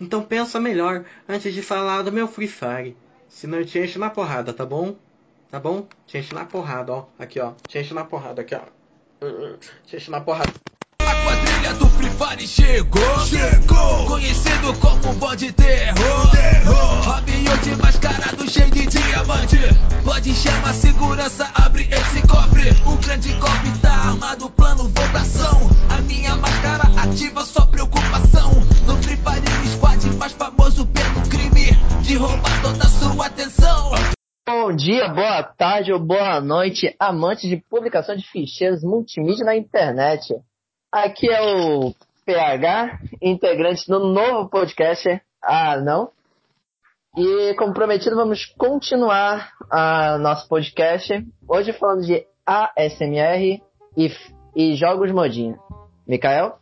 Então pensa melhor antes de falar do meu Free Fire. Senão eu te encho na porrada, tá bom? Tá bom? Te encho na porrada, ó. Aqui, ó. Te encho na porrada, aqui, ó. Te encho na porrada. A quadrilha do Free Fire chegou, chegou. Conhecido como bode terror, terror. Robin Hood mascarado cheio de diamante Pode chamar segurança, abre esse cofre O grande cofre tá armado, plano votação A minha máscara ativa só preocupação mais famoso pelo crime De roubar toda a sua atenção Bom dia, boa tarde ou boa noite, amantes de publicação de ficheiros multimídia na internet. Aqui é o PH, integrante do novo podcast Ah Não. E como prometido, vamos continuar a nosso podcast. Hoje falando de ASMR e, e jogos modinha. Mikael?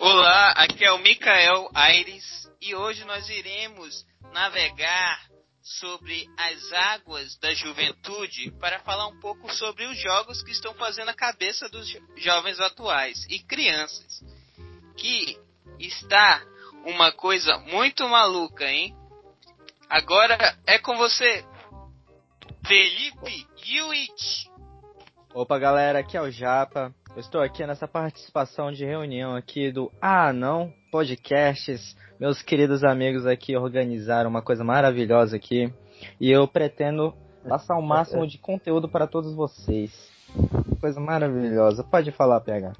Olá, aqui é o Mikael Aires e hoje nós iremos navegar sobre as águas da juventude para falar um pouco sobre os jogos que estão fazendo a cabeça dos jovens atuais e crianças. Que está uma coisa muito maluca, hein? Agora é com você, Felipe Yuich. Opa, galera, aqui é o Japa. Eu estou aqui nessa participação de reunião aqui do Ah Não Podcasts meus queridos amigos aqui organizaram uma coisa maravilhosa aqui e eu pretendo passar o máximo de conteúdo para todos vocês. Coisa maravilhosa. Pode falar, PH.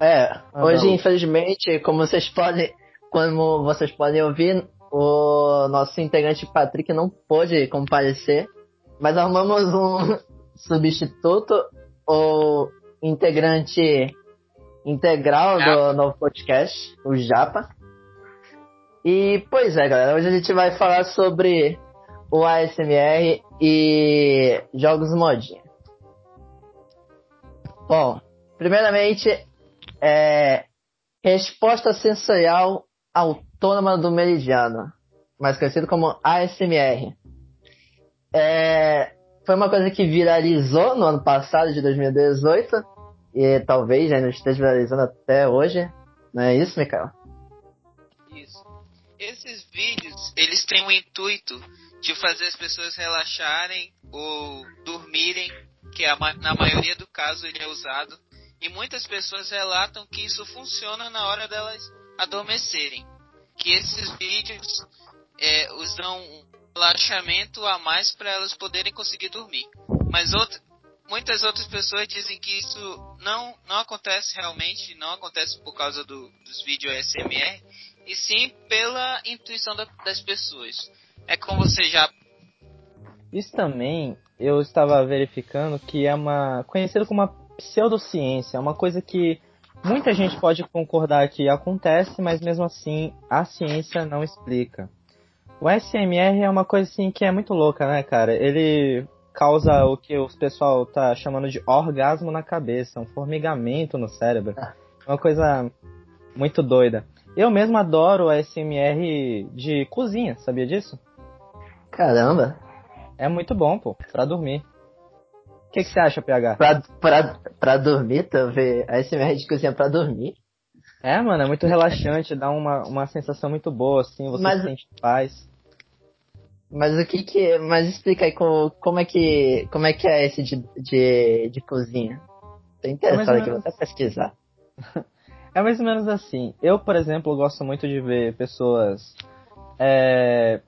É, ah, hoje, não. infelizmente, como vocês podem, como vocês podem ouvir, o nosso integrante Patrick não pôde comparecer, mas arrumamos um substituto, o integrante integral do novo podcast, o Japa. E, pois é, galera, hoje a gente vai falar sobre o ASMR e jogos modinha. Bom, primeiramente, é, resposta sensorial autônoma do meridiano, mais conhecido como ASMR. É, foi uma coisa que viralizou no ano passado, de 2018, e talvez ainda esteja viralizando até hoje. Não é isso, Mikael? Esses vídeos, eles têm o intuito de fazer as pessoas relaxarem ou dormirem, que é na maioria do caso ele é usado. E muitas pessoas relatam que isso funciona na hora delas adormecerem. Que esses vídeos é, usam um relaxamento a mais para elas poderem conseguir dormir. Mas muitas outras pessoas dizem que isso não, não acontece realmente, não acontece por causa do, dos vídeos SMR, e sim pela intuição da, das pessoas. É como você já. Isso também eu estava verificando que é uma conhecido como uma pseudociência, é uma coisa que muita gente pode concordar que acontece, mas mesmo assim a ciência não explica. O SMR é uma coisa assim que é muito louca, né, cara? Ele causa o que o pessoal tá chamando de orgasmo na cabeça, um formigamento no cérebro. É uma coisa muito doida. Eu mesmo adoro a SMR de cozinha, sabia disso? Caramba! É muito bom, pô, pra dormir. O que, que você acha, PH? Pra, pra, pra dormir? Ver a SMR de cozinha pra dormir? É, mano, é muito relaxante, dá uma, uma sensação muito boa, assim, você Mas... se sente paz. Mas o que que. Mas explica aí como, como é que. Como é que é esse de, de, de cozinha? Tô interessado aqui, vou até pesquisar. É mais ou menos assim. Eu, por exemplo, gosto muito de ver pessoas é,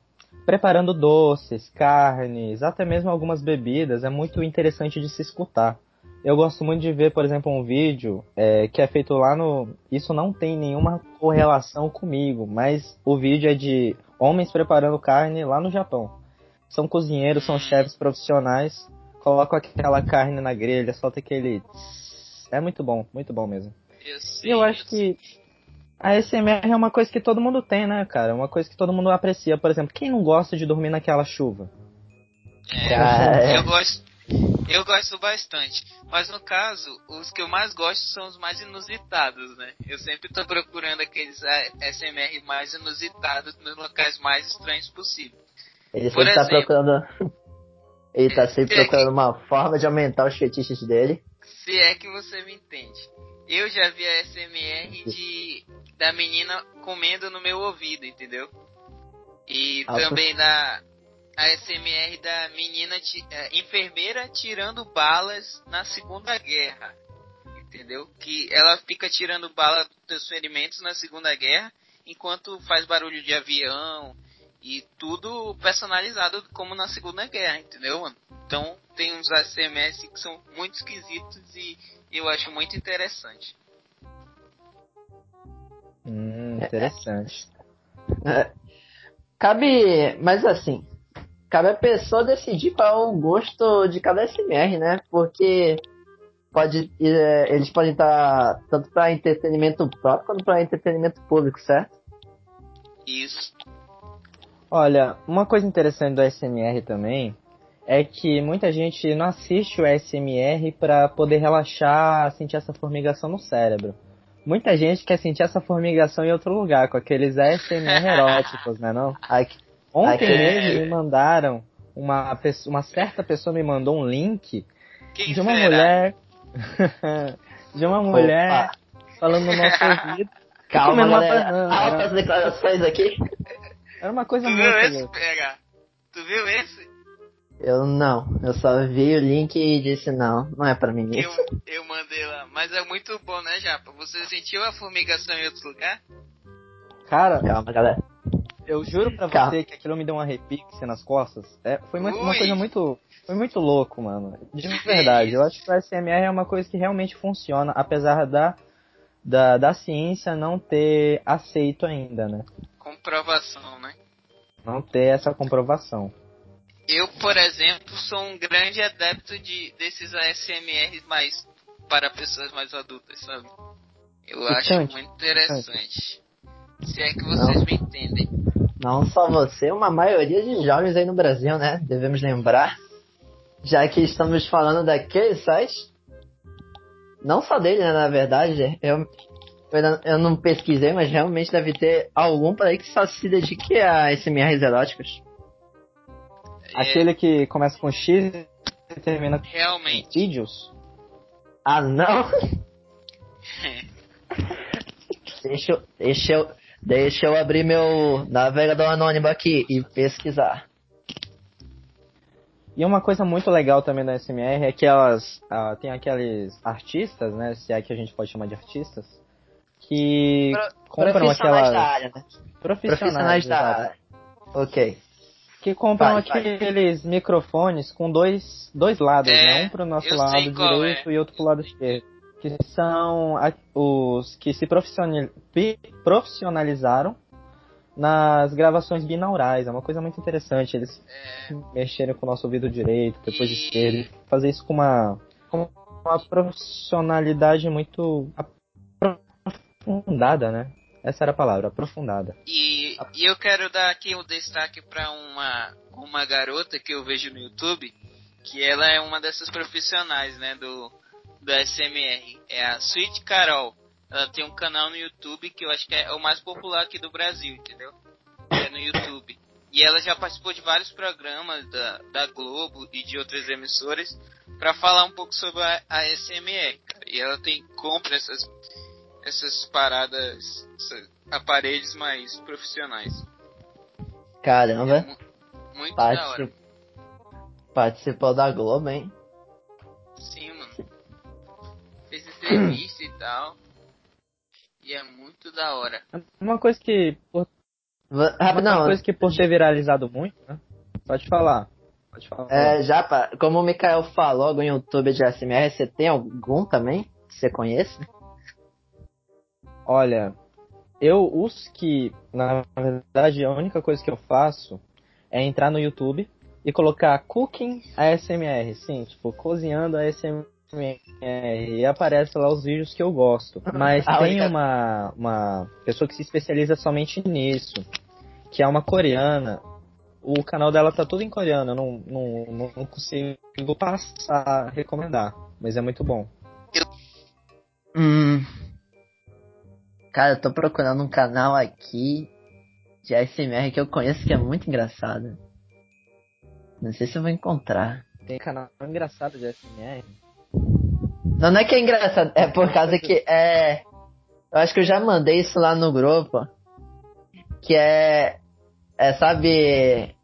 preparando doces, carnes, até mesmo algumas bebidas. É muito interessante de se escutar. Eu gosto muito de ver, por exemplo, um vídeo é, que é feito lá no. Isso não tem nenhuma correlação comigo, mas o vídeo é de homens preparando carne lá no Japão. São cozinheiros, são chefes profissionais, colocam aquela carne na grelha, solta aquele. É muito bom, muito bom mesmo. E eu acho que a SMR é uma coisa que todo mundo tem, né, cara? É uma coisa que todo mundo aprecia. Por exemplo, quem não gosta de dormir naquela chuva? É, eu gosto. Eu gosto bastante. Mas no caso, os que eu mais gosto são os mais inusitados, né? Eu sempre tô procurando aqueles SMR mais inusitados nos locais mais estranhos possível. Ele sempre tá procurando. Ele tá sempre procurando uma forma de aumentar os fetiches dele. Se é que você me entende. Eu já vi a SMR de da menina comendo no meu ouvido, entendeu? E Ah, também da ASMR da menina ti- é, enfermeira tirando balas na Segunda Guerra. Entendeu? Que ela fica tirando bala dos ferimentos na Segunda Guerra, enquanto faz barulho de avião e tudo personalizado como na Segunda Guerra, entendeu, mano? Então tem uns ASMR que são muito esquisitos e eu acho muito interessante. Hum, interessante. Cabe, mas assim, cabe a pessoa decidir qual é o gosto de cada SMR, né? Porque pode, é, eles podem estar tanto para entretenimento próprio quanto para entretenimento público, certo? Isso. Olha, uma coisa interessante do ASMR também é que muita gente não assiste o ASMR pra poder relaxar, sentir essa formigação no cérebro. Muita gente quer sentir essa formigação em outro lugar, com aqueles ASMR eróticos, né não? Aqui, Ontem Aquele- mesmo me mandaram, uma, pessoa- uma certa pessoa me mandou um link Quem de uma será? mulher. de uma mulher Opa. falando no nosso ouvido. calma, uma galera. banana, Altas declarações aqui. Era uma coisa Tu muito. viu esse. PH? Tu viu esse? Eu não, eu só vi o link e disse não, não é pra mim Eu, isso. eu mandei lá. Mas é muito bom, né, Japa? Você sentiu a formigação em outro lugar? Cara, Calma, galera. Eu juro pra você que aquilo me deu um arrepio assim, nas costas. É, foi uma, uma coisa muito. Foi muito louco, mano. De verdade. Eu acho que o SMR é uma coisa que realmente funciona, apesar da, da, da ciência não ter aceito ainda, né? Comprovação, né? Não ter essa comprovação. Eu, por exemplo, sou um grande adepto de desses ASMR mais para pessoas mais adultas, sabe? Eu acho muito interessante. Se é que vocês me entendem. Não só você, uma maioria de jovens aí no Brasil, né? Devemos lembrar. Já que estamos falando daqueles sites. Não só dele, né? Na verdade. Eu, eu, não- eu não pesquisei, mas realmente deve ter algum por aí que só se dedique a SMRs eróticos. É, Aquele que começa com X e termina com Realmente. vídeos. Ah, não! deixa, eu- deixa, eu, deixa eu abrir meu navegador anônimo aqui e pesquisar. E uma coisa muito legal também da SMR é que elas ah, tem aqueles artistas, né? Se é que a gente pode chamar de artistas, que compram Profissionais aquelas da área, né? profissionais, Profissionais da área. Ok. que compram Vai, vai. aqueles microfones com dois, dois lados, É, né? Um pro nosso lado direito e outro pro lado esquerdo. Que são os que se profissionalizaram nas gravações binaurais. É uma coisa muito interessante. Eles É, mexerem com o nosso ouvido direito, depois E- esquerdo. Fazer isso com uma, com uma profissionalidade muito aprofundada, né? Essa era a palavra, aprofundada. E, e eu quero dar aqui um destaque para uma, uma garota que eu vejo no YouTube, que ela é uma dessas profissionais, né, do, do SMR. É a Sweet Carol. Ela tem um canal no YouTube que eu acho que é o mais popular aqui do Brasil, entendeu? É no YouTube. E ela já participou de vários programas da, da Globo e de outras emissoras para falar um pouco sobre a, a SMR, cara. E ela tem compra essas essas paradas, esses aparelhos mais profissionais. Caramba. Mu- Muito da hora. Particip... Participou da Globo, hein? Sim, entrevista e tal. E é muito da hora. Uma coisa que, por, Va- uma Rapidão, coisa que por ter viralizado muito, né? Pode falar. Pode falar. é, já, pa- como o Mikael falou no YouTube de SMR, você tem algum também que você conhece? Olha, eu os que, na verdade, a única coisa que eu faço é entrar no YouTube e colocar cooking ASMR, sim, tipo, cozinhando ASMR e aparece lá os vídeos que eu gosto. Mas A tem uma, uma pessoa que se especializa somente nisso, que é uma coreana. O canal dela tá tudo em coreano, eu não, não, não consigo passar, recomendar, mas é muito bom. Hum. Cara, eu tô procurando um canal aqui de ASMR que eu conheço que é muito engraçado. Não sei se eu vou encontrar. Tem canal engraçado de ASMR. Não, não é que é engraçado, é por causa que é. Eu acho que eu já mandei isso lá no grupo. Que é. É, sabe.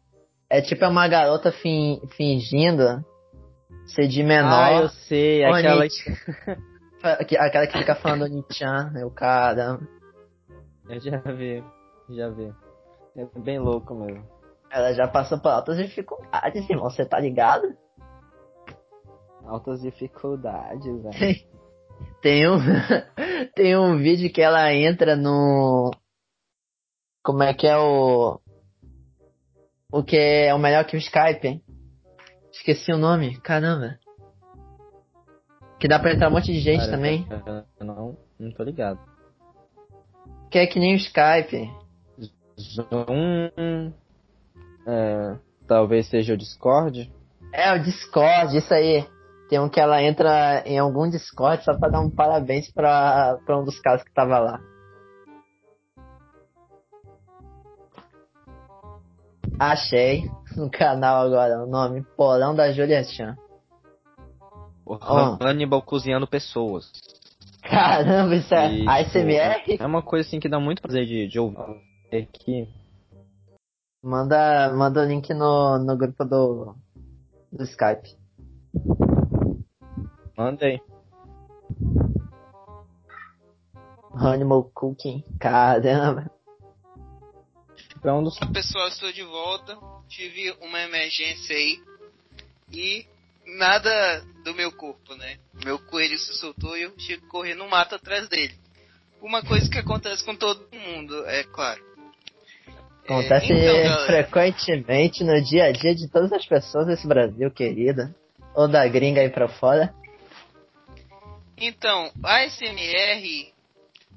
É tipo uma garota fin, fingindo ser de menor. Ah, eu sei, aquela. Que- Aquela que fica falando Onichan, eu cara. Eu já vi, já vi. É bem louco mesmo. Ela já passou por altas dificuldades, irmão, você tá ligado? Altas dificuldades, velho. Tem um, tem um vídeo que ela entra no. Como é que é o. O que é o melhor que o Skype? hein? Esqueci o nome, caramba. Que dá pra entrar um monte de gente Cara, também. eu Não, não tô ligado. Que é que nem o Skype. Zoom. É, talvez seja o Discord. É, o Discord, isso aí. Tem um que ela entra em algum Discord só pra dar um parabéns pra, pra um dos caras que tava lá. Achei no canal agora o nome Porão da Julia Chan. O Ah. Hannibal cozinhando pessoas. Caramba, isso é E, ASMR? É uma coisa assim que dá muito prazer de, de ouvir aqui. Manda, manda o link no, no grupo do, do Skype. Mandei. Animal Cooking. Caramba. É um dos. Pessoal, estou de volta. Tive uma emergência aí. E nada do meu corpo, né? Meu coelho se soltou e eu tive que correr no mato atrás dele. Uma coisa que acontece com todo mundo, é claro. É, Acontece então, galera, frequentemente no dia a dia de todas as pessoas desse Brasil, querida. Ou da gringa aí pra fora. Então, a SMR,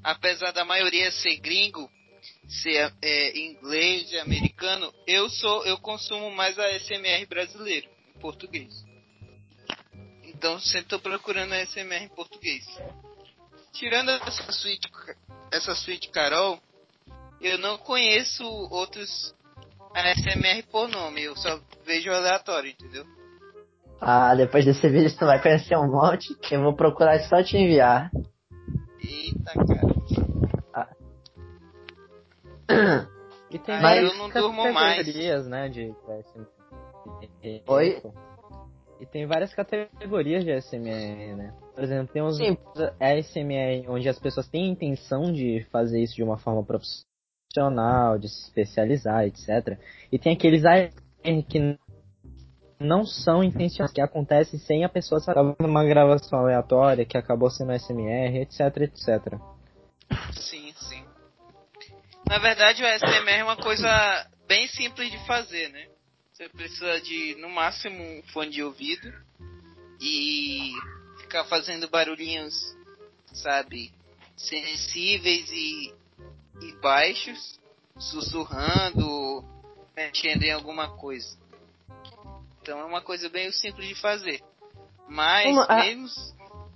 apesar da maioria ser gringo, ser é, inglês americano, eu sou, eu consumo mais a SMR brasileiro, em português. Então sempre estou procurando a SMR em português. Tirando essa suíte, essa suíte Carol, eu não conheço outros ASMR por nome, eu só vejo aleatório, entendeu? Ah, depois desse vídeo tu vai conhecer um monte que eu vou procurar só te enviar. Eita, cara. E tem várias eu não durmo mais. categorias, né, de. Oi? E tem várias categorias de ASMR, né? Por exemplo, tem uns Sim. ASMR onde as pessoas têm a intenção de fazer isso de uma forma profissional, de se especializar, etc. E tem aqueles ASMR que não são intencionais, que acontecem sem a pessoa saber uma gravação aleatória, que acabou sendo ASMR, etc, etc. Sim, sim. Na verdade, o ASMR é uma coisa bem simples de fazer, né? Você precisa de, no máximo, um fone de ouvido e ficar fazendo barulhinhos, sabe, sensíveis e, e baixos, sussurrando, mexendo em alguma coisa. Então é uma coisa bem simples de fazer. Mas, Uma- ah- mesmo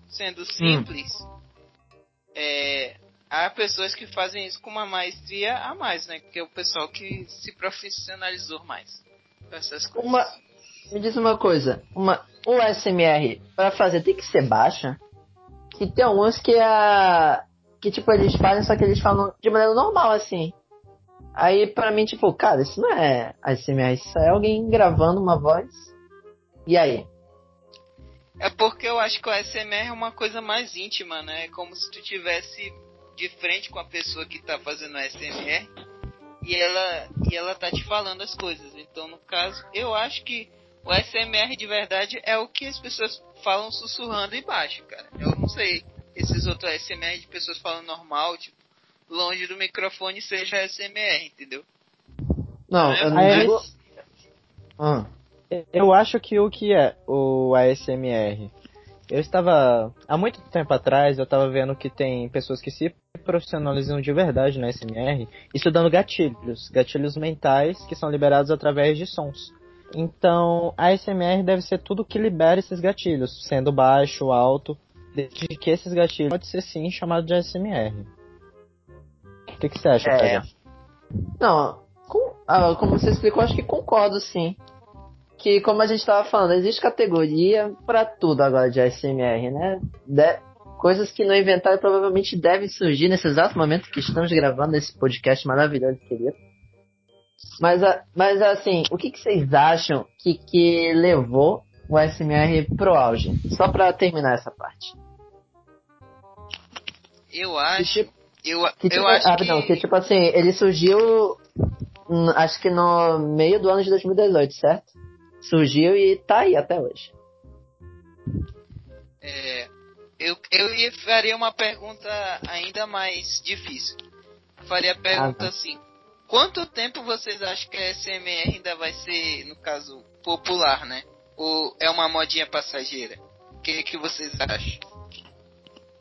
sendo simples, é, há pessoas que fazem isso com uma maestria a mais, né? Que é o pessoal que se profissionalizou mais com essas coisas. Uma, me diz uma coisa, uma, o SMR pra fazer tem que ser baixa? Que tem alguns que a. Que tipo, eles fazem, só que eles falam de maneira normal, assim. Aí pra mim, tipo, cara, isso não é ASMR, isso é alguém gravando uma voz. E aí? É porque eu acho que o ASMR é uma coisa mais íntima, né? É como se tu tivesse de frente com a pessoa que tá fazendo ASMR e ela e ela tá te falando as coisas. Então, no caso, eu acho que o ASMR de verdade é o que as pessoas falam sussurrando e baixo, cara. Eu não sei esses outros ASMR de pessoas falando normal, tipo, longe do microfone seja ASMR, entendeu? Não, É, eu não digo. Hum. Eu acho que o que é o ASMR? Eu estava. Há muito tempo atrás, eu estava vendo que tem pessoas que se profissionalizam de verdade na ASMR estudando gatilhos. Gatilhos mentais que são liberados através de sons. Então, a ASMR deve ser tudo que libera esses gatilhos, sendo baixo, alto, desde que esses gatilhos pode ser sim chamado de ASMR. O que, que você acha, É. Não, com- ah, como você explicou, acho que concordo sim. Que como a gente tava falando, existe categoria pra tudo agora de ASMR, né? De- coisas que no inventário provavelmente devem surgir nesse exato momento que estamos gravando esse podcast maravilhoso, querido. Mas, a- mas assim, o que, que vocês acham que, que levou o SMR pro auge? Só pra terminar essa parte. Eu acho. Eu, Que tipo, eu acho ah, que. não, que tipo assim, ele surgiu hum, acho que no meio do ano de 2018, certo? Surgiu e tá aí até hoje. É, eu, eu ia- faria uma pergunta ainda mais difícil. Faria a pergunta tá. assim: quanto tempo vocês acham que a SMR ainda vai ser, no caso, popular, né? Ou é uma modinha passageira? O que, que vocês acham?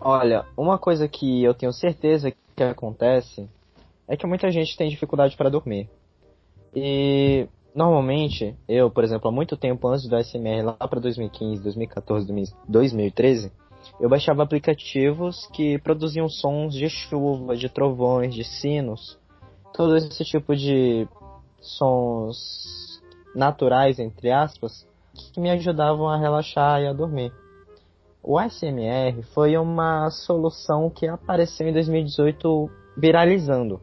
Olha, uma coisa que eu tenho certeza que acontece é que muita gente tem dificuldade para dormir. E normalmente, eu, por exemplo, há muito tempo antes do SMR, lá para 2015, 2014, 2013, eu baixava aplicativos que produziam sons de chuva, de trovões, de sinos, todo esse tipo de sons naturais, entre aspas, que me ajudavam a relaxar e a dormir. O ASMR foi uma solução que apareceu em 2018 viralizando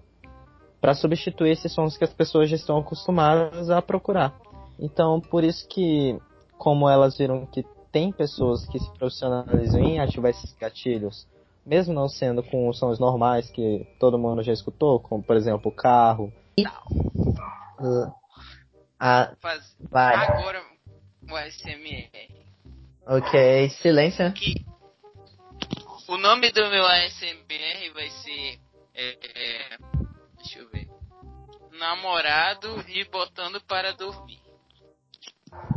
para substituir esses sons que as pessoas já estão acostumadas a procurar. Então, por isso que, como elas viram que tem pessoas que se profissionalizam em ativar esses gatilhos, mesmo não sendo com os sons normais que todo mundo já escutou, como por exemplo o carro, Uh, Ah, Faz... vai. Agora o ASMR. Ok, silêncio. Que o nome do meu ASMR vai ser. é, é, deixa eu ver. Namorado e botando para dormir.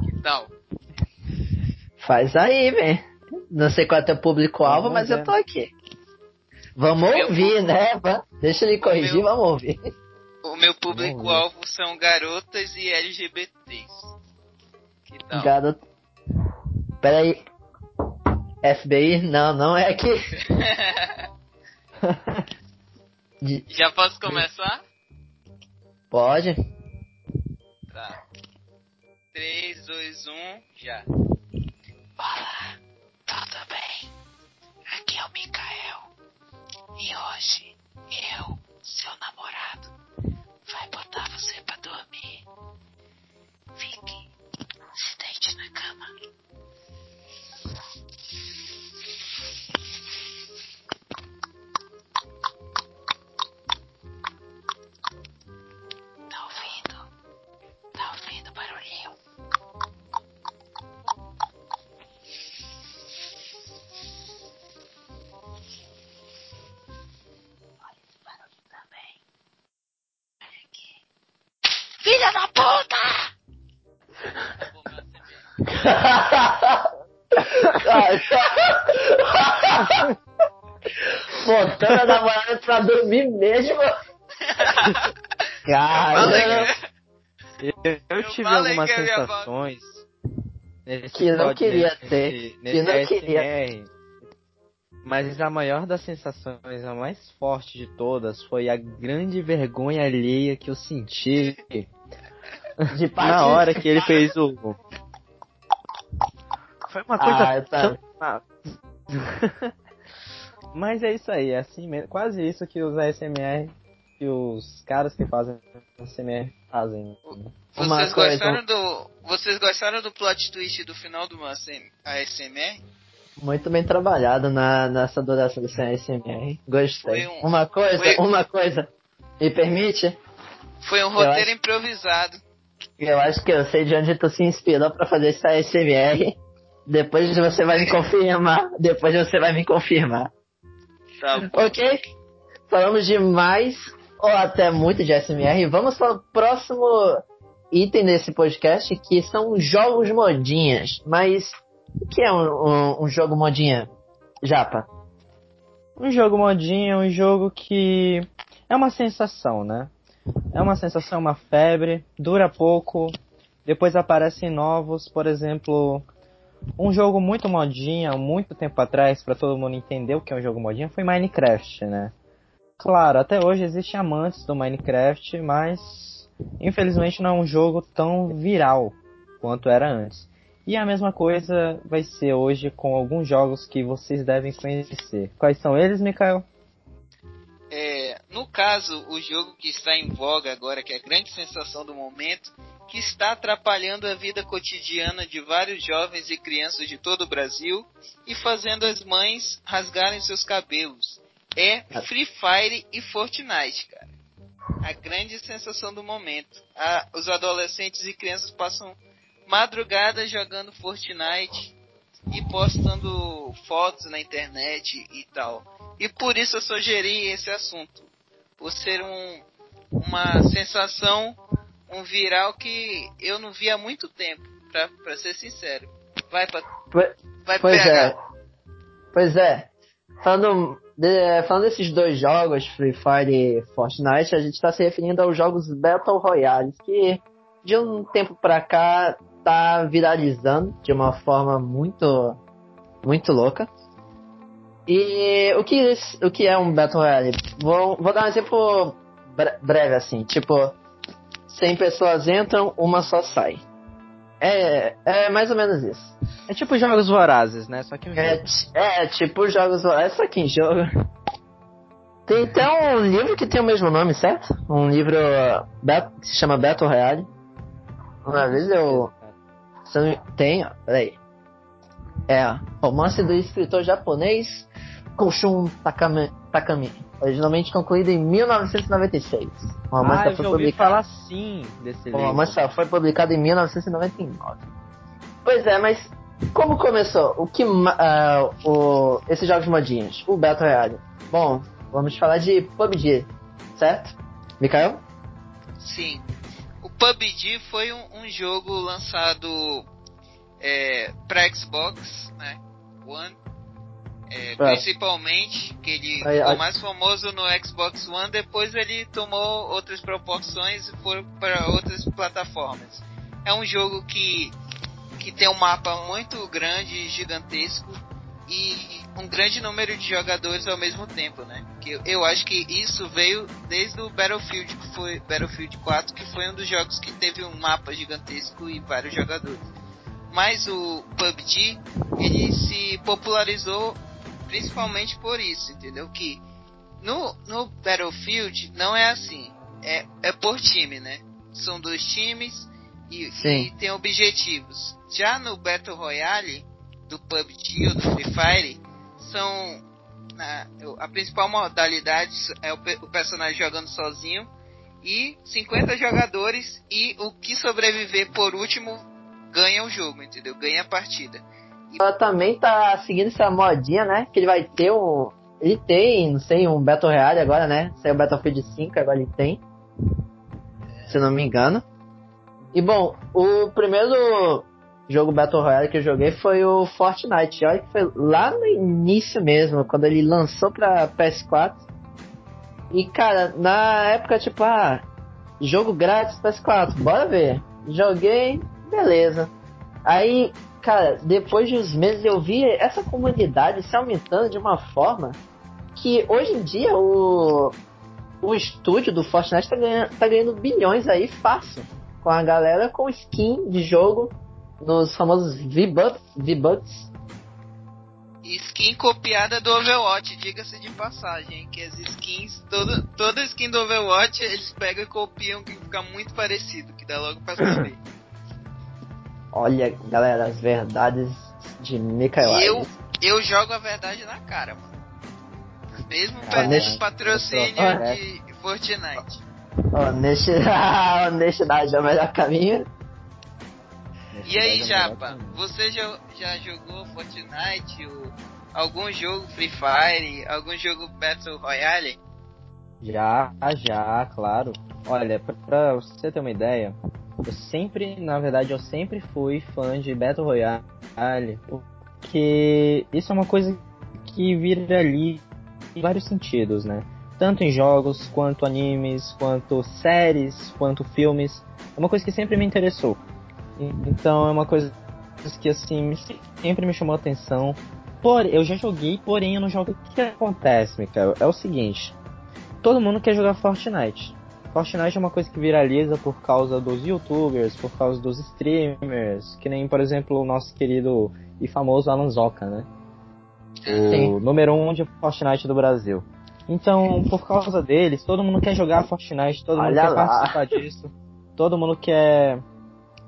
Que tal? Faz aí, velho. Não sei qual é o teu público-alvo, mas ver. eu tô aqui. Vamos Meu ouvir, público- né? Deixa ele corrigir, meu- vamos ouvir. O meu público-alvo são garotas e LGBTs. Que tal? Garoto. Pera aí. FBI? Não, não é aqui. Já posso começar? Pode? Tá. 3, 2, 1, já. Olá, tudo bem? Aqui é o Mikael. E hoje, eu, seu namorado, vai botar você pra dormir. Fique, se deite na cama. Botando a namorada pra dormir mesmo. Cara, Eu, eu Eu tive falei algumas que sensações nesse Que não queria nesse- ter, nesse que não queria. ASMR, Mas a maior das sensações, a mais forte de todas, foi a grande vergonha alheia que eu senti de na hora que ele fez o. Foi uma coisa Ah, tá. Mas é isso aí, é assim mesmo. Quase isso que os ASMR, que os caras que fazem ASMR fazem. Vocês gostaram do. Vocês gostaram do plot twist do final do ASM ASMR? Muito bem trabalhado na, nessa duração desse ASMR. Gostei. Foi um- Uma coisa, foi- uma coisa. Me permite? Foi um Eu roteiro acho- improvisado. Eu acho que eu sei de onde tu se inspirou pra fazer esse ASMR. Depois você vai me confirmar. Depois você vai me confirmar. Tá bom. Ok? Falamos de mais ou até muito de ASMR. Vamos para o próximo item desse podcast, que são jogos modinhas. Mas o que é um, um- um jogo modinha, Japa? Um jogo modinho é um jogo que é uma sensação, né? É uma sensação, uma febre, dura pouco, depois aparecem novos, por exemplo, um jogo muito modinha, muito tempo atrás, para todo mundo entender o que é um jogo modinha, foi Minecraft, né? Claro, até hoje existem amantes do Minecraft, mas infelizmente não é um jogo tão viral quanto era antes. E a mesma coisa vai ser hoje com alguns jogos que vocês devem conhecer. Quais são eles, Mikael? É, no caso, o jogo que está em voga agora, que é a grande sensação do momento, que está atrapalhando a vida cotidiana de vários jovens e crianças de todo o Brasil e fazendo as mães rasgarem seus cabelos. É Free Fire e Fortnite, cara. A grande sensação do momento. Os adolescentes e crianças passam madrugada jogando Fortnite e postando fotos na internet e tal. E por isso eu sugeri esse assunto. Por ser um, uma sensação, um viral que eu não vi há muito tempo, pra, pra ser sincero. Vai, pra, vai pois é. Pois é. Falando, de, falando desses dois jogos, Free Fire e Fortnite, a gente está se referindo aos jogos Battle Royale, que de um tempo pra cá tá viralizando de uma forma muito muito louca. E o que, o que é um Battle Royale? Vou, vou dar um exemplo bre- breve assim, tipo 100 pessoas entram, uma só sai. É, é mais ou menos isso. É tipo jogos vorazes, né? Só que É, ti- é tipo jogos. É só aqui em jogo. Tem até um livro que tem o mesmo nome, certo? Um livro uh, que se chama Battle Royale. Uma vez eu. Tem, ó, peraí. É, romance do escritor japonês Koshun Takami, Takami. Originalmente concluído em 1996. O romance Ah, só foi publicado. falar sim desse O livro. romance só foi publicado em 1999. Pois é, mas como começou? O que ah, o, esses jogos modinhos? O Battle Royale. Bom, vamos falar de PUBG, certo? Mikael? Sim. O PUBG foi um, um jogo lançado é, para Xbox, né? One. É, principalmente, que ele Aí, ficou mais famoso no Xbox One, depois ele tomou outras proporções e foi para outras plataformas. É um jogo que, que tem um mapa muito grande e gigantesco e um grande número de jogadores ao mesmo tempo, né? Que eu, eu acho que isso veio desde o Battlefield, que foi Battlefield 4, que foi um dos jogos que teve um mapa gigantesco e vários jogadores. Mas o PUBG, ele se popularizou principalmente por isso, entendeu? Que no, no Battlefield não é assim, é, é por time, né? São dois times e, e tem objetivos. Já no Battle Royale do PUBG ou do Free Fire, são na- a principal modalidade é o, o personagem jogando sozinho e 50 jogadores e o que sobreviver por último ganha o jogo, entendeu? Ganha a partida. Ela também tá seguindo essa modinha, né? Que ele vai ter um. Ele tem, não sei, um Battle Royale agora, né? Saiu o Battlefield 5, agora ele tem. Se não me engano. E bom, o primeiro jogo Battle Royale que eu joguei foi o Fortnite. Olha que foi lá no início mesmo, quando ele lançou pra PS4. E cara, na época, tipo, ah, jogo grátis PS4, bora ver. Joguei, beleza. Aí, cara, depois de uns meses eu vi essa comunidade se aumentando de uma forma que hoje em dia o, o estúdio do Fortnite tá ganhando, tá ganhando bilhões aí fácil. Com a galera com skin de jogo nos famosos V-Bucks. Skin copiada do Overwatch, diga-se de passagem, que as skins, toda, toda skin do Overwatch eles pegam e copiam que fica muito parecido, que dá logo pra saber. Olha, galera, as verdades de Mikael. Eu, eu jogo a verdade na cara, mano. Mesmo Ah, perdendo patrocínio de Fortnite. Honestidade, honestidade é o melhor caminho. E aí, é Japa, você já, já jogou Fortnite, ou algum jogo Free Fire, algum jogo Battle Royale? Já, já, claro. Olha, pra, pra você ter uma ideia, eu sempre, na verdade, eu sempre fui fã de Battle Royale, porque isso é uma coisa que vira ali em vários sentidos, né? Tanto em jogos, quanto animes, quanto séries, quanto filmes. É uma coisa que sempre me interessou. Então é uma coisa que assim sempre me chamou a atenção. Por, eu já joguei, porém eu não jogo. O que acontece, Mikael? É o seguinte: todo mundo quer jogar Fortnite. Fortnite é uma coisa que viraliza por causa dos youtubers, por causa dos streamers, que nem, por exemplo, o nosso querido e famoso Alan Zoka, né? O número um de Fortnite do Brasil. Então, por causa deles, todo mundo quer jogar Fortnite, todo mundo Olha quer lá. participar disso, todo mundo quer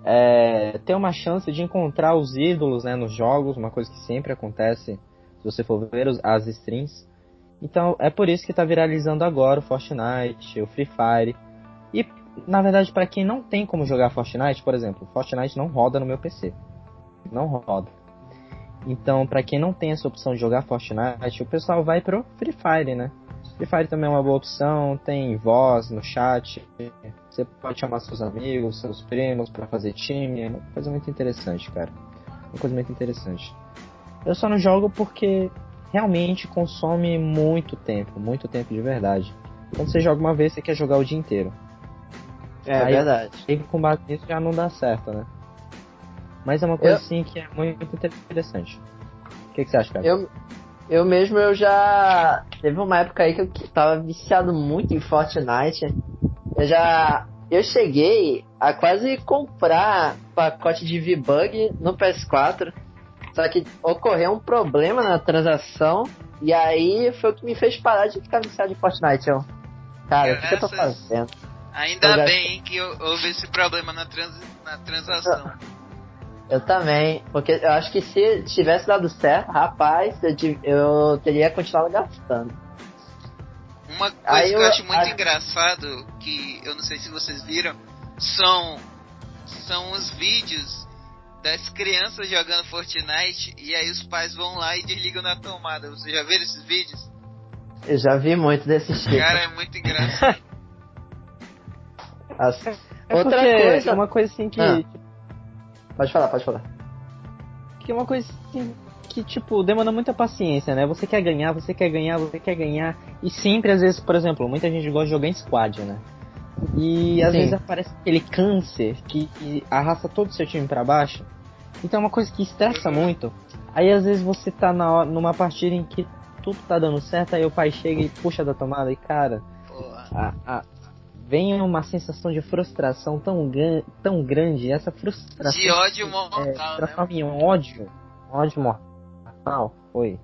é, ter uma chance de encontrar os ídolos né, nos jogos, uma coisa que sempre acontece se você for ver as streams. Então, é por isso que tá viralizando agora o Fortnite, o Free Fire. E, na verdade, para quem não tem como jogar Fortnite, por exemplo, Fortnite não roda no meu PC. Não roda. Então, pra quem não tem essa opção de jogar Fortnite, o pessoal vai pro Free Fire, né? Free Fire também é uma boa opção, tem voz no chat, você pode chamar seus amigos, seus primos pra fazer time, é uma coisa muito interessante, cara. Uma coisa muito interessante. Eu só não jogo porque realmente consome muito tempo, muito tempo de verdade. Quando você joga uma vez, você quer jogar o dia inteiro. É Aí- verdade. E com base nisso já não dá certo, né? Mas é uma coisa Eu- assim que é muito interessante. O que, que você acha, cara? Eu, eu mesmo, eu já. Teve uma época aí que eu tava viciado muito em Fortnite. Eu já. Eu cheguei a quase comprar pacote de V-Bug no PS4. Só que ocorreu um problema na transação. E aí foi o que me fez parar de ficar viciado em Fortnite. Eu, cara, o que, que eu tô fazendo? Ainda Eu bem que hou- houve esse problema na, trans, na transação. Eu também, porque eu acho que se tivesse dado certo, rapaz, eu, eu teria continuado gastando. Uma coisa Aí que eu eu- acho muito aí- engraçado, que eu não sei se vocês viram, são, são os vídeos das crianças jogando Fortnite e aí os pais vão lá e desligam na tomada. Vocês já viram esses vídeos? Eu já vi muito desse tipo. Cara, é muito engraçado. As- É Outra coisa. é uma coisa assim que. Ah. Pode falar, pode falar. Que é uma coisa assim que, tipo, demanda muita paciência, né? Você quer ganhar, você quer ganhar, você quer ganhar. E sempre, às vezes, por exemplo, muita gente gosta de jogar em squad, né? E às Sim. vezes aparece aquele câncer que, que arrasta todo o seu time pra baixo. Então é uma coisa que estressa muito. Aí às vezes você tá na, hora- numa partida em que tudo tá dando certo, aí o pai chega e puxa da tomada e, cara, a, a- vem uma sensação de frustração tão, tão grande, essa frustração De ódio é, mortal, se né? transforma em ódio, ódio mortal, foi.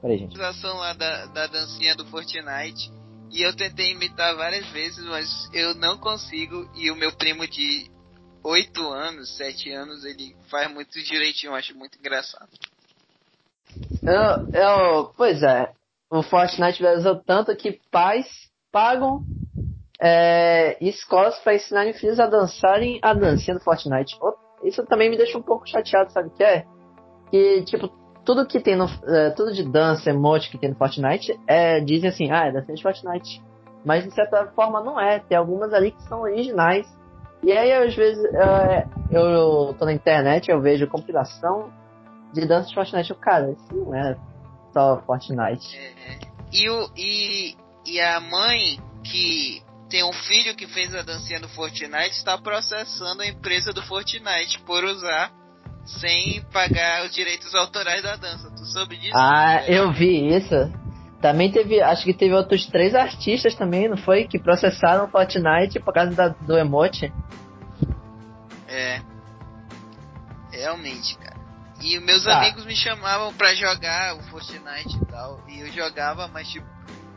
Peraí, gente. Transação lá da, da dancinha do Fortnite. E eu tentei imitar várias vezes, mas eu não consigo. E o meu primo de 8 anos, 7 anos, ele faz muito direitinho, acho muito engraçado. Eu, eu, pois é, o Fortnite viralizou tanto que pais pagam é, escolas para ensinarem filhos a dançarem a dancinha do Fortnite. Isso também me deixa um pouco chateado, sabe o que é? Que, tipo, tudo que tem no. é, tudo de dança, emote que tem no Fortnite, é, dizem assim, ah, é dancinha de Fortnite. Mas de certa forma não é, tem algumas ali que são originais. E aí, às vezes, é, eu tô na internet, eu vejo compilação de dança de Fortnite. Eu, cara, isso não é só Fortnite. É, e, o, e, e a mãe que tem um filho que fez a dancinha do Fortnite está processando a empresa do Fortnite por usar sem pagar os direitos autorais da dança. Tu soube disso? Ah, eu vi isso. Também teve, acho que teve outros três artistas também, não foi? Que processaram o Fortnite por causa da- do emote. É. Realmente, cara. E meus Tá. amigos me chamavam pra jogar o Fortnite e tal. E eu jogava, mas tipo.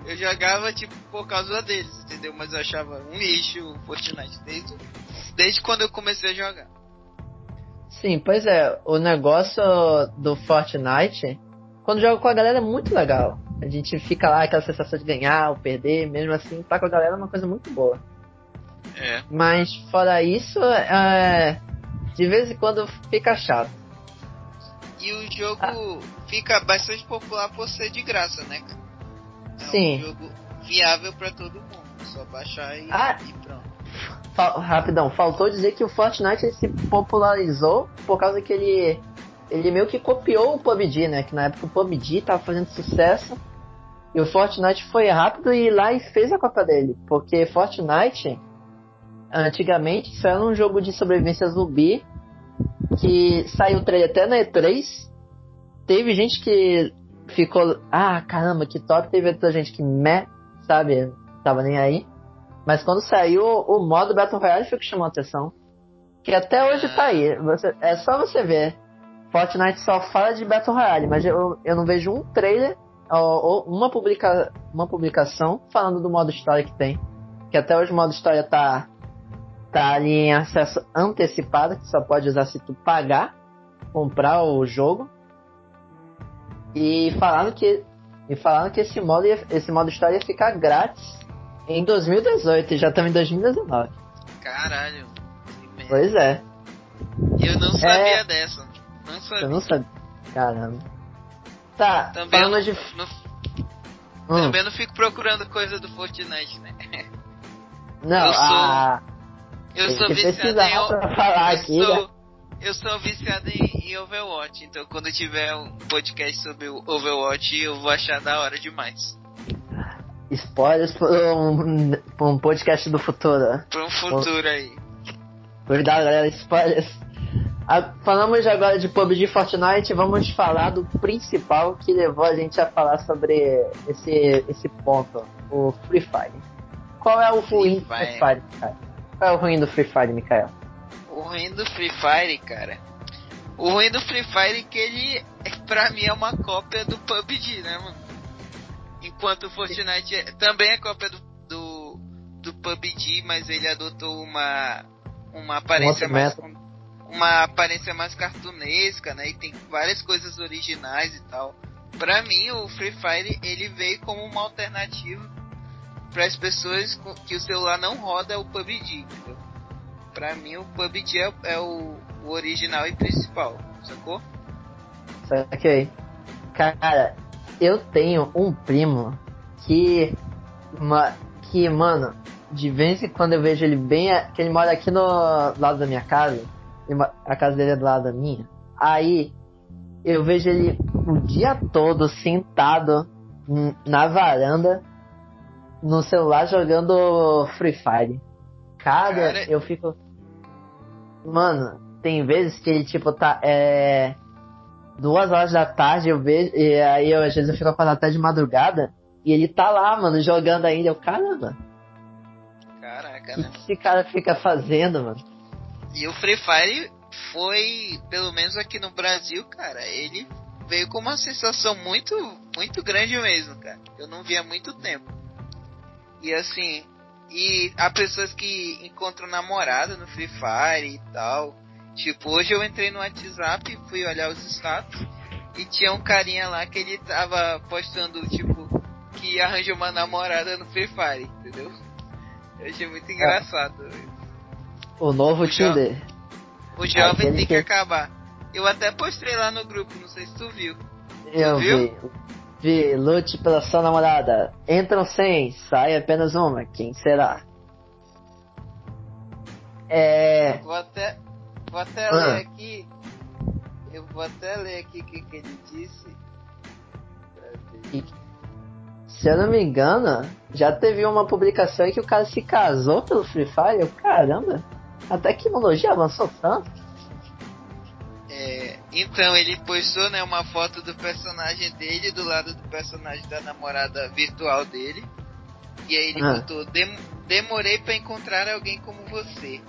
Eu jogava, tipo, por causa deles, entendeu? Mas eu achava um lixo o Fortnite desde, desde quando eu comecei a jogar. Sim, pois é, o negócio do Fortnite, quando joga com a galera é muito legal. A gente fica lá, aquela sensação de ganhar ou perder, mesmo assim, tá com a galera é uma coisa muito boa. É. Mas fora isso, é, de vez em quando fica chato. E o jogo fica bastante popular por ser de graça, né, cara? É Sim. um jogo viável pra todo mundo. Só baixar e, Ah. e pronto. Rapidão, faltou dizer que o Fortnite se popularizou por causa que ele, ele meio que copiou o PUBG, né? Que na época o PUBG tava fazendo sucesso e o Fortnite foi rápido e lá e fez a cópia dele. Porque Fortnite, antigamente, isso era um jogo de sobrevivência zumbi que saiu trailer até na E3. Teve gente que ficou, ah, caramba, que top. Teve outra gente que, meh, sabe, tava nem aí. Mas quando saiu o modo Battle Royale foi o que chamou a atenção. Que até hoje tá aí. Você, é só você ver. Fortnite só fala de Battle Royale, mas eu, eu não vejo um trailer ou, ou uma, publica, uma publicação falando do modo história que tem. Que até hoje o modo história tá, tá ali em acesso antecipado, que só pode usar se tu pagar, comprar o jogo. E falando que, e falando que esse modo, ia, esse modo história ia ficar grátis em 2018 e já estamos em 2019. Caralho. Pois é. Eu não sabia é... dessa. Não sabia. Eu não sabia. Caramba. Tá, também falando eu de. não, Hum. também não fico procurando coisa do Fortnite, né? Não, eu sou- a. Eu Tem sou viciado em pra falar eu aqui, né? sou, eu sou viciado em, em Overwatch, então quando tiver um podcast sobre o Overwatch eu vou achar da hora demais. Spoilers pra um, pra um podcast do futuro. Pra um futuro aí. Cuidado, galera, spoilers. Ah, falamos agora de PUBG e Fortnite, vamos falar do principal que levou a gente a falar sobre esse, esse ponto, o Free Fire. Qual é o ruim do Free Fire, cara? Qual é o ruim do Free Fire, Mikael? O ruim do Free Fire, cara. O ruim do Free Fire é que ele, pra mim, é uma cópia do PUBG, né, mano? Enquanto o Fortnite é- também é cópia do, do, do PUBG, mas ele adotou uma, uma aparência mais. método. Uma aparência mais cartunesca, né? E tem várias coisas originais e tal. Pra mim, o Free Fire ele veio como uma alternativa para as pessoas que o celular não roda o PUBG, entendeu? Pra mim, o PUBG é, é o, o original e principal, sacou? Ok. Cara, eu tenho um primo que. que, mano, de vez em quando eu vejo ele bem. que ele mora aqui no lado da minha casa. A casa dele é do lado da minha. Aí eu vejo ele o dia todo sentado na varanda no celular jogando Free Fire. Cara, Cara- eu fico. Mano, tem vezes que ele tipo tá. É duas horas da tarde eu vejo, e aí eu, às vezes eu fico acordado até de madrugada, e ele tá lá, mano, jogando ainda. Eu, caramba, Caraca, o né? que esse cara fica fazendo, mano? E o Free Fire foi, pelo menos aqui no Brasil, cara, ele veio com uma sensação muito, muito grande mesmo, cara. Eu não via há muito tempo. E assim, e há pessoas que encontram namorada no Free Fire e tal. Tipo, hoje eu entrei no WhatsApp, fui olhar os status e tinha um carinha lá que ele tava postando, tipo, que arranjou uma namorada no Free Fire, entendeu? Eu achei muito engraçado. O novo O jo- Tinder. O jovem tem que acabar. Eu até postei lá no grupo, não sei se tu viu. Eu viu? vi. Vi, lute pela sua namorada. Entram 100, sai apenas uma. Quem será? É. Vou até, vou até Ah. ler aqui. Eu vou até ler aqui o que, que ele disse. Se eu não me engano, já teve uma publicação aí que o cara se casou pelo Free Fire. Caramba, a tecnologia avançou tanto. É, então ele postou né, uma foto do personagem dele do lado do personagem da namorada virtual dele. E aí ele Ah. botou: "Dem- Demorei pra encontrar alguém como você,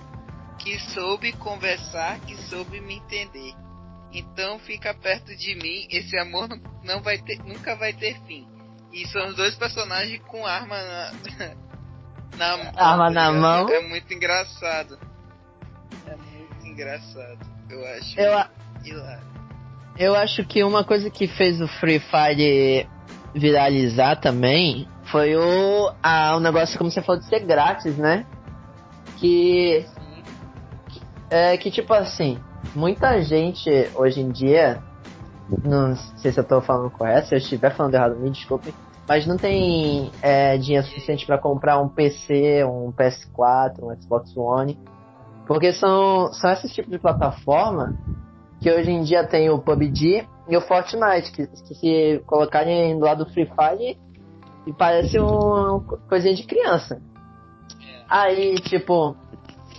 que soube conversar, que soube me entender. Então fica perto de mim, esse amor não, não vai ter, nunca vai ter fim. E são os dois personagens com arma na, na mão. Arma tá na mão. É muito engraçado. É muito engraçado, eu acho. Eu, a- eu acho que uma coisa que fez o Free Fire viralizar também foi o, a, o negócio, como você falou, de ser grátis, né? Que Sim. É que, tipo assim, muita gente hoje em dia, não sei se eu tô falando correto, se eu estiver falando errado, me desculpe, mas não tem é, dinheiro suficiente pra comprar um PC, um PS4, um Xbox One, porque são, são esses tipos de plataforma que hoje em dia tem o PUBG e o Fortnite, que, que se colocarem do lado do Free Fire, e parece uma coisinha de criança. Aí, tipo,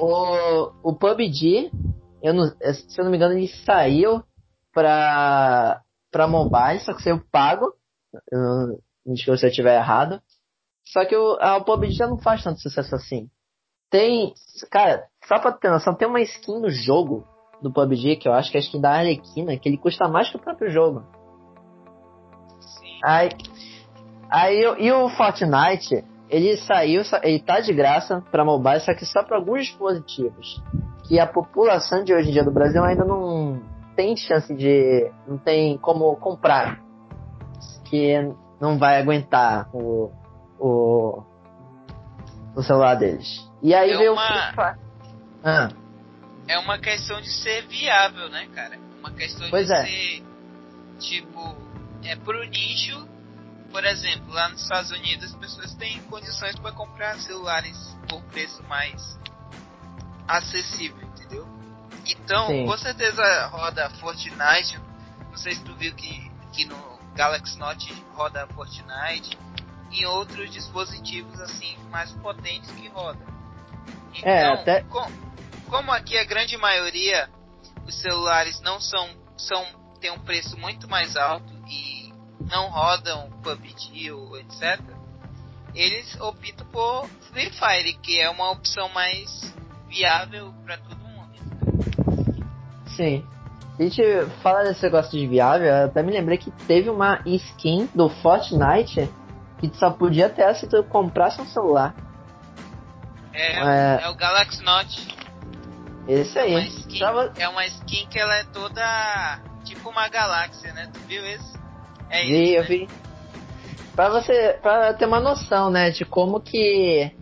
o, o PUBG, eu não, se eu não me engano, ele saiu pra, pra mobile, só que saiu pago. Eu me desculpa se eu estiver errado. Só que o, a, o PUBG já não faz tanto sucesso assim. Tem. Cara, só pra ter noção, tem uma skin no jogo do PUBG, que eu acho que é a skin da Arlequina, que ele custa mais que o próprio jogo. Sim. Aí, aí e o Fortnite, ele saiu, ele tá de graça pra mobile, só que só pra alguns dispositivos. Que a população de hoje em dia do Brasil ainda não tem chance de. não tem como comprar. Que não vai aguentar o. o, o celular deles. E aí É veio uma- o. Ah, É uma questão de ser viável, né, cara? Uma questão Pois de é. ser. Tipo, é pro nicho. Por exemplo, lá nos Estados Unidos as pessoas têm condições para comprar celulares por preço mais acessível, entendeu? Então, Sim. com certeza roda Fortnite. Não sei se tu viu que, que no Galaxy Note roda Fortnite. E outros dispositivos assim mais potentes que rodam. Então, É, até- com- como aqui a grande maioria os celulares não são são tem um preço muito mais alto e não rodam PUBG ou etc. Eles optam por Free Fire, que é uma opção mais viável para todo mundo. sim. A gente fala desse negócio de viável, eu até me lembrei que teve uma skin do Fortnite que só podia ter se tu comprasse um celular. É, É. é o Galaxy Note. Esse É aí. uma, skin, Tava- é uma skin que ela é toda tipo uma galáxia, né? Tu viu esse? É Vi, isso. eu né? vi. Pra você, pra ter uma noção, né, de como que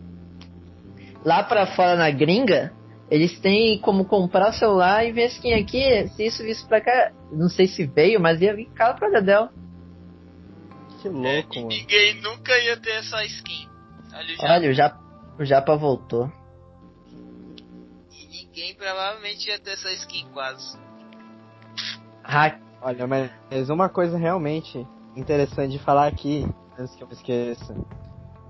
lá pra fora na gringa, eles têm como comprar celular e ver skin aqui, se isso viesse pra cá, não sei se veio, mas ia vir cara pra Dedel. Que É, louco, e mano. ninguém nunca ia ter essa skin. Olha o. Olha, o Japa, o Japa voltou. E ninguém provavelmente ia ter essa skin quase. Hack. Olha, mas uma coisa realmente interessante de falar aqui, antes que eu me esqueça,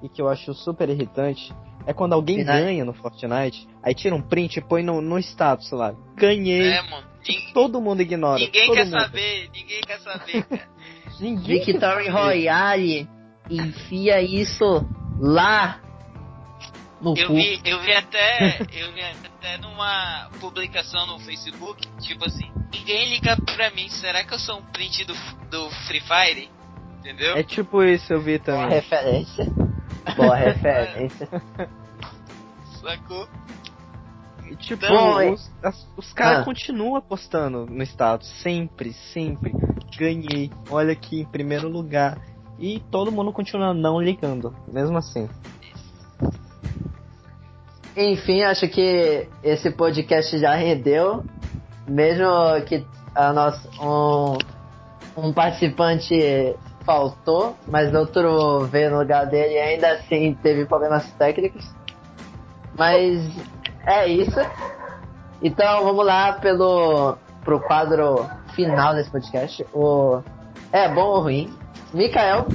e que eu acho super irritante, é quando alguém ganha no Fortnite, aí tira um print e põe no, no status lá. Ganhei. É, mano. Todo mundo ignora. ninguém todo quer mundo. saber, ninguém quer saber, cara. Ninguém quer Victory saber. Royale, enfia isso lá no Eu cu. vi, eu vi até, eu vi até numa publicação no Facebook, tipo assim, ninguém liga pra mim, será que eu sou um print do, do Free Fire? Entendeu? É tipo isso, eu vi Boa também. referência. Boa referência. Sacou? E, Tipo, Bom, é- os, as- os caras Ah. continuam apostando no status. Sempre, sempre. Ganhei. Olha aqui, em primeiro lugar. E todo mundo continua não ligando. Mesmo assim. Enfim, acho que esse podcast já rendeu. Mesmo que a nossa, um, um participante faltou, mas outro veio no lugar dele e ainda assim teve problemas técnicos. Mas é isso. Então vamos lá pelo pro quadro final desse podcast. O é bom ou ruim? Mikael,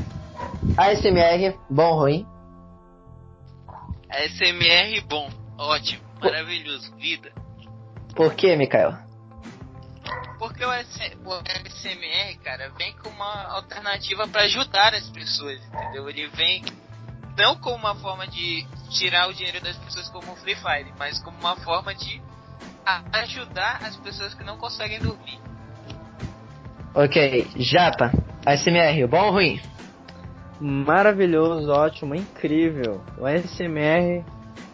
ASMR, bom ou ruim? SMR bom, ótimo, maravilhoso, vida. Por que, Mikael? Porque o, SMR, cara, vem com uma alternativa pra ajudar as pessoas, entendeu? Ele vem não como uma forma de tirar o dinheiro das pessoas como o Free Fire, mas como uma forma de ajudar as pessoas que não conseguem dormir. Ok, Japa, ASMR, bom ou ruim? Maravilhoso, ótimo, incrível. O SMR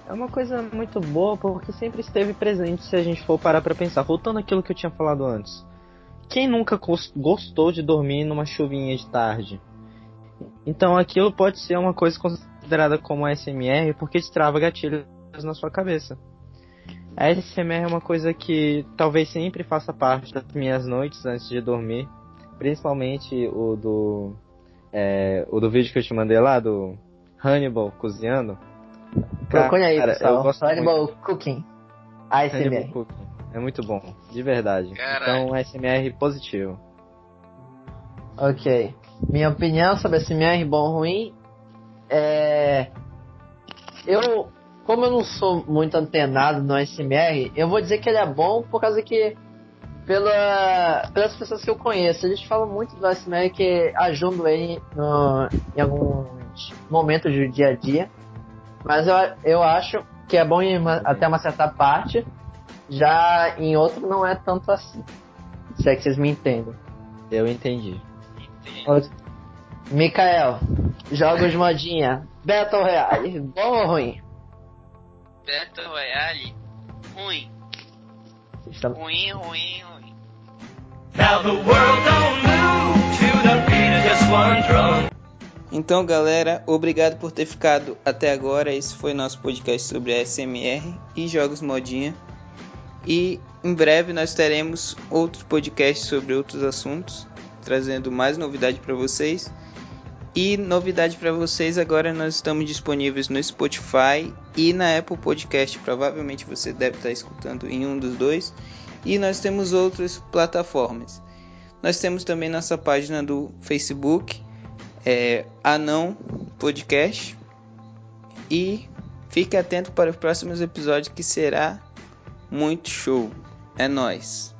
é uma coisa muito boa porque sempre esteve presente se a gente for parar pra pensar. Voltando àquilo que eu tinha falado antes. Quem nunca gos- gostou de dormir numa chuvinha de tarde? Então aquilo pode ser uma coisa considerada como SMR porque destrava gatilhos na sua cabeça. A SMR é uma coisa que talvez sempre faça parte das minhas noites antes de dormir. Principalmente o do é, o do vídeo que eu te mandei lá, do Hannibal cozinhando. Procure aí, Cara, pessoal. eu gosto Hannibal Cooking. muito. Hannibal ASMR. Cooking. É muito bom, de verdade. Caralho. Então, SMR positivo. Ok. Minha opinião sobre ASMR, bom ou ruim, é... Eu, como eu não sou muito antenado no ASMR, eu vou dizer que ele é bom por causa que pela, pelas pessoas que eu conheço, eles falam muito do ASMR que ajudam ele no, em algum alguns momentos do dia a dia. Mas eu, eu acho que é bom ir uma, até uma certa parte. Já em outro não é tanto assim. Se é que vocês me entendem. Eu entendi. Outro. Mikael, jogos modinha. Battle Royale, bom ou ruim? Battle Royale, ruim. Está- Ruim, ruim, ruim. Então, galera, obrigado por ter ficado até agora. Esse foi nosso podcast sobre SMR e jogos modinha. E em breve nós teremos outros podcasts sobre outros assuntos, trazendo mais novidade para vocês. E novidade para vocês agora nós estamos disponíveis no Spotify e na Apple Podcast. Provavelmente você deve estar escutando em um dos dois. E nós temos outras plataformas. Nós temos também nossa página do Facebook, é Anão Podcast. E fique atento para os próximos episódios que será muito show. É nóis.